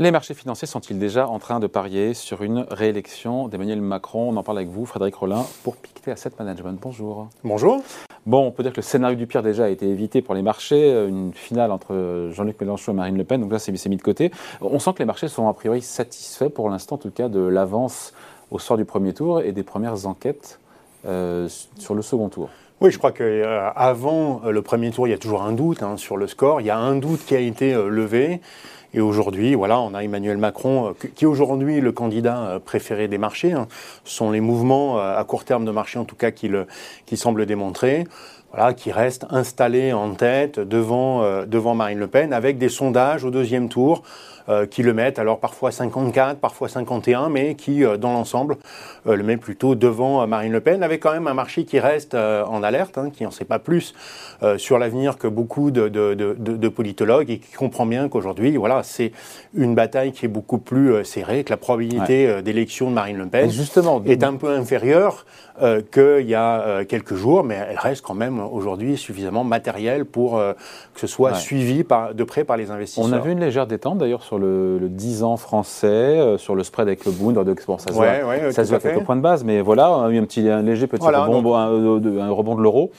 Les marchés financiers sont-ils déjà en train de parier sur une réélection d'Emmanuel Macron? On en parle avec vous, Frédéric Rollin, pour Pictet Asset Management. Bonjour. Bonjour. Bon, on peut dire que le scénario du pire déjà a été évité pour les marchés. Une finale entre Jean-Luc Mélenchon et Marine Le Pen, donc là c'est mis de côté. On sent que les marchés sont a priori satisfaits pour l'instant, en tout cas, de l'avance au sort du premier tour et des premières enquêtes euh, sur le second tour. Oui, je crois qu'avant euh, euh, le premier tour, il y a toujours un doute hein, sur le score. Il y a un doute qui a été levé. Et aujourd'hui, voilà, on a Emmanuel Macron, euh, qui est aujourd'hui le candidat euh, préféré des marchés. Hein. Ce sont les mouvements euh, à court terme de marché, en tout cas, qui, qui semblent démontrer. Voilà, qui reste installé en tête devant, devant Marine Le Pen, avec des sondages au deuxième tour euh, qui le mettent, alors parfois 54, parfois 51, mais qui, euh, dans l'ensemble, euh, le met plutôt devant Marine Le Pen, avec quand même un marché qui reste en alerte, hein, qui n'en sait pas plus sur l'avenir que beaucoup de, de, de, politologues et qui comprend bien qu'aujourd'hui, voilà, c'est une bataille qui est beaucoup plus serrée, que la probabilité d'élection de Marine Le Pen justement, est un peu inférieure qu'il y a quelques jours, mais elle reste quand même aujourd'hui suffisamment matérielle pour que ce soit suivi par, de près par les investisseurs. On a vu une légère détente d'ailleurs sur le, 10 ans français, euh, sur le spread avec le Bund. Bon, ça se voit, ça se voit quelques points de base, mais voilà, il y a eu un, petit, un léger petit rebond, un, rebond de l'euro.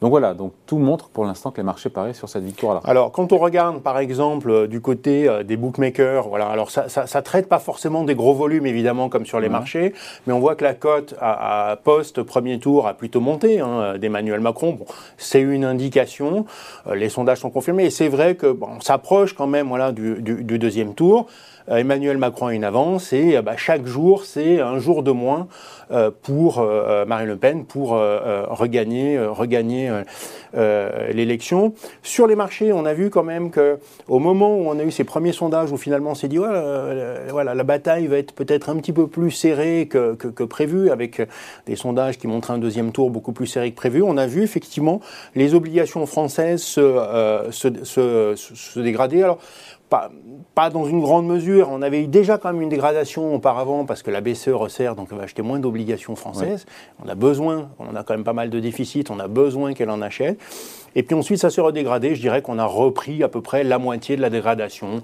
Donc voilà, donc tout montre pour l'instant que les marchés parient sur cette victoire-là. Alors quand on regarde par exemple euh, du côté euh, des bookmakers, voilà, alors ça, ça, traite pas forcément des gros volumes évidemment comme sur les marchés, mais on voit que la cote à, post premier tour a plutôt monté hein, d'Emmanuel Macron. Bon, c'est une indication, euh, les sondages sont confirmés et c'est vrai que bon, on s'approche quand même voilà du, du deuxième tour. Euh, Emmanuel Macron a une avance et euh, bah, chaque jour, c'est un jour de moins euh, pour Marine Le Pen pour regagner, regagner l'élection. Sur les marchés, on a vu quand même que au moment où on a eu ces premiers sondages où finalement on s'est dit voilà, la bataille va être peut-être un petit peu plus serrée que, prévu, avec des sondages qui montrent un deuxième tour beaucoup plus serré que prévu, on a vu effectivement les obligations françaises se, se, se, se dégrader. Alors, pas, pas, dans une grande mesure. On avait eu déjà quand même une dégradation auparavant parce que la BCE resserre, donc on va acheter moins d'obligations françaises. On a besoin, on a quand même pas mal de déficits, on a besoin qu'elle en achète. Et puis ensuite, ça s'est redégradé. Je dirais qu'on a repris à peu près la moitié de la dégradation.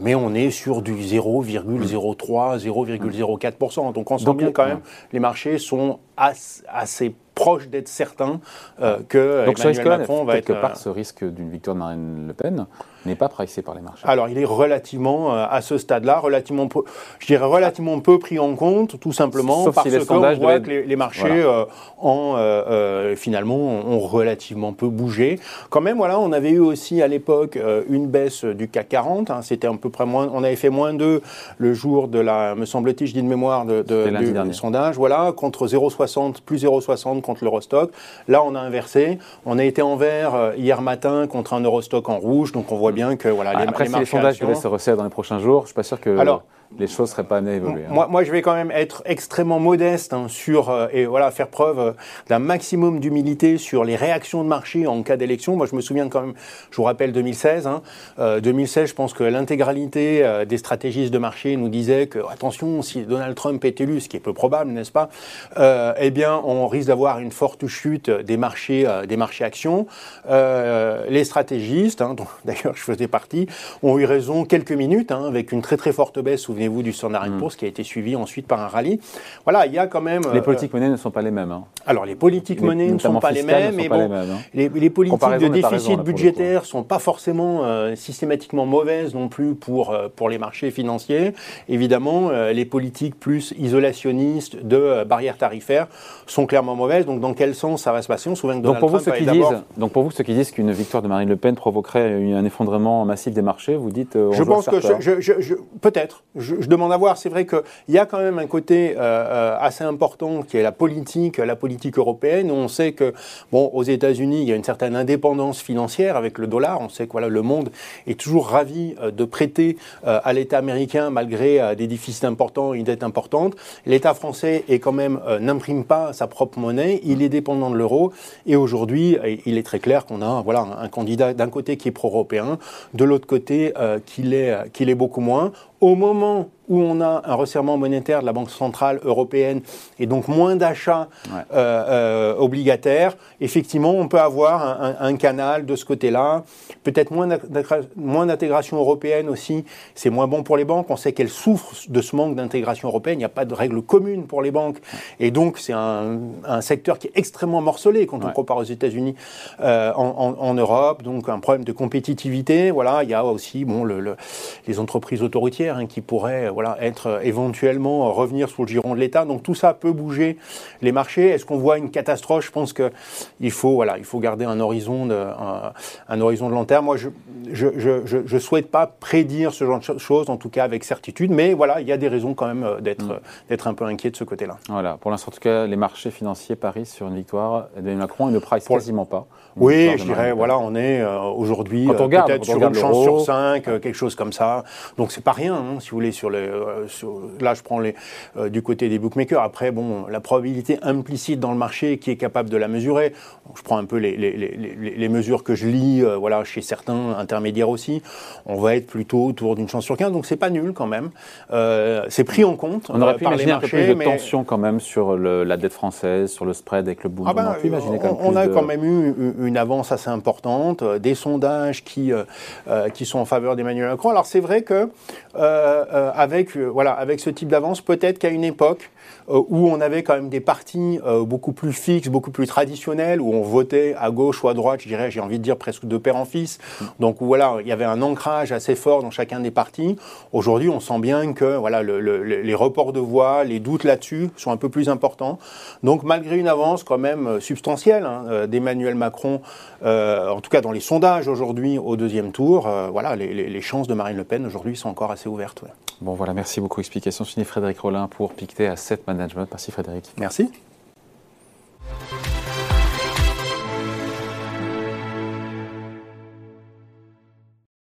Mais on est sur du 0,03, 0,04%. Donc on sent bien quand même, les marchés sont assez proches d'être certains euh, que Donc Emmanuel Macron va être... quelque part ce risque d'une victoire de Marine Le Pen n'est pas pricé par les marchés Alors, il est relativement, euh, à ce stade-là, relativement peu, je dirais relativement peu pris en compte, tout simplement parce qu'on voit que les, marchés euh, euh, finalement ont relativement peu bougé. Quand même, voilà, on avait eu aussi à l'époque une baisse du CAC 40. Hein, C'était à peu près moins, on avait fait moins 2 le jour de la, me semble-t-il, je dis de mémoire, de, de du sondage, voilà, contre 0,60, plus 0,60 contre l'Eurostock. Là, on a inversé. On a été en vert hier matin contre un Eurostock en rouge, donc on voit bien que voilà, les, Après, les, si les sondages devaient se resserrer dans les prochains jours, je ne suis pas sûr que. Alors, les choses seraient pas amenées à évoluer. Hein. Moi, moi, je vais quand même être extrêmement modeste hein, sur euh, et voilà faire preuve euh, d'un maximum d'humilité sur les réactions de marché en cas d'élection. Moi, je me souviens quand même, je vous rappelle 2016. Hein, 2016, euh, je pense que l'intégralité des stratégistes de marché nous disaient que attention, si Donald Trump est élu, ce qui est peu probable, n'est-ce pas Eh bien, on risque d'avoir une forte chute des marchés, des marchés actions. les stratégistes, hein, dont d'ailleurs je faisais partie, ont eu raison quelques minutes avec une très très forte baisse souvenez-vous du Standard mm. Poor's qui a été suivi ensuite par un rallye. Voilà, il y a quand même. Les euh, politiques menées ne sont pas les mêmes. Hein. Alors, les politiques menées ne sont pas les mêmes, mais bon, hein. les, les, politiques de déficit budgétaire ne sont pas forcément euh, systématiquement mauvaises non plus pour, euh, pour les marchés financiers. Évidemment, les politiques plus isolationnistes de barrières tarifaires sont clairement mauvaises. Donc, dans quel sens ça va se passer On se souvient que donc pour, vous, ceux qui disent, donc pour vous, ceux qui disent qu'une victoire de Marine Le Pen provoquerait un effondrement massif des marchés, vous dites. je pense que je, je, peut-être je, demande à voir. C'est vrai qu'il y a quand même un côté euh, euh, assez important qui est la politique, la politique européenne. On sait que, bon, aux États-Unis, il y a une certaine indépendance financière avec le dollar. On sait que voilà, le monde est toujours ravi euh, de prêter à l'État américain malgré des déficits importants, une dette importante. L'État français est quand même n'imprime pas sa propre monnaie. Il est dépendant de l'euro. Et aujourd'hui, il est très clair qu'on a voilà un candidat d'un côté qui est pro-européen, de l'autre côté qu'il est qu'il est beaucoup moins. au moment où on a un resserrement monétaire de la Banque centrale européenne et donc moins d'achats euh, euh, obligataires, effectivement, on peut avoir un, canal de ce côté-là. Peut-être moins d'intégration européenne aussi. C'est moins bon pour les banques. On sait qu'elles souffrent de ce manque d'intégration européenne. Il n'y a pas de règles communes pour les banques. Et donc, c'est un, secteur qui est extrêmement morcelé quand on compare aux États-Unis, euh, en, Europe. Donc, un problème de compétitivité. Voilà, il y a aussi bon, le, les entreprises autoroutières hein, qui pourraient voilà, être euh, éventuellement euh, revenir sous le giron de l'État. Donc tout ça peut bouger les marchés. Est-ce qu'on voit une catastrophe? Je pense qu'il faut, voilà, il faut garder un horizon de, un, horizon de long terme. Moi, je je, je, souhaite pas prédire ce genre de choses, en tout cas avec certitude, mais voilà, il y a des raisons quand même euh, d'être mm. d'être un peu inquiet de ce côté-là. Voilà, pour l'instant, en tout cas, les marchés financiers parient sur une victoire d'Emmanuel Macron et ne price quasiment pas. Oui, je dirais, voilà, on est aujourd'hui peut-être sur une chance sur cinq, quelque chose comme ça. Donc c'est pas rien, hein, si vous voulez, sur les, là, je prends les, euh, du côté des bookmakers. Après, bon, la probabilité implicite dans le marché, qui est capable de la mesurer. je prends un peu les, les, les, mesures que je lis, euh, voilà, chez certains intermédiaires aussi. On va être plutôt autour d'une chance sur 15, donc c'est pas nul quand même. Euh, c'est pris en compte. On aurait pu imaginer un peu plus de tension quand même sur la dette française, sur le spread avec le boom. Ah ben, on, on a quand même eu une avance assez importante, des sondages qui, qui sont en faveur d'Emmanuel Macron. Alors c'est vrai que avec voilà avec ce type d'avance, peut-être qu'à une époque euh, où on avait quand même des partis euh, beaucoup plus fixes, beaucoup plus traditionnels, où on votait à gauche ou à droite, je dirais, j'ai envie de dire presque de père en fils. Donc voilà, il y avait un ancrage assez fort dans chacun des partis. Aujourd'hui, on sent bien que voilà, les reports de voix, les doutes là-dessus sont un peu plus importants. Donc malgré une avance quand même euh, substantielle hein, d'Emmanuel Macron, en tout cas dans les sondages aujourd'hui au deuxième tour, voilà, les, chances de Marine Le Pen aujourd'hui sont encore assez ouvertes. Bon voilà, merci beaucoup. Explication signée Frédéric Rollin pour Pictet Asset Management. Merci Frédéric. Merci.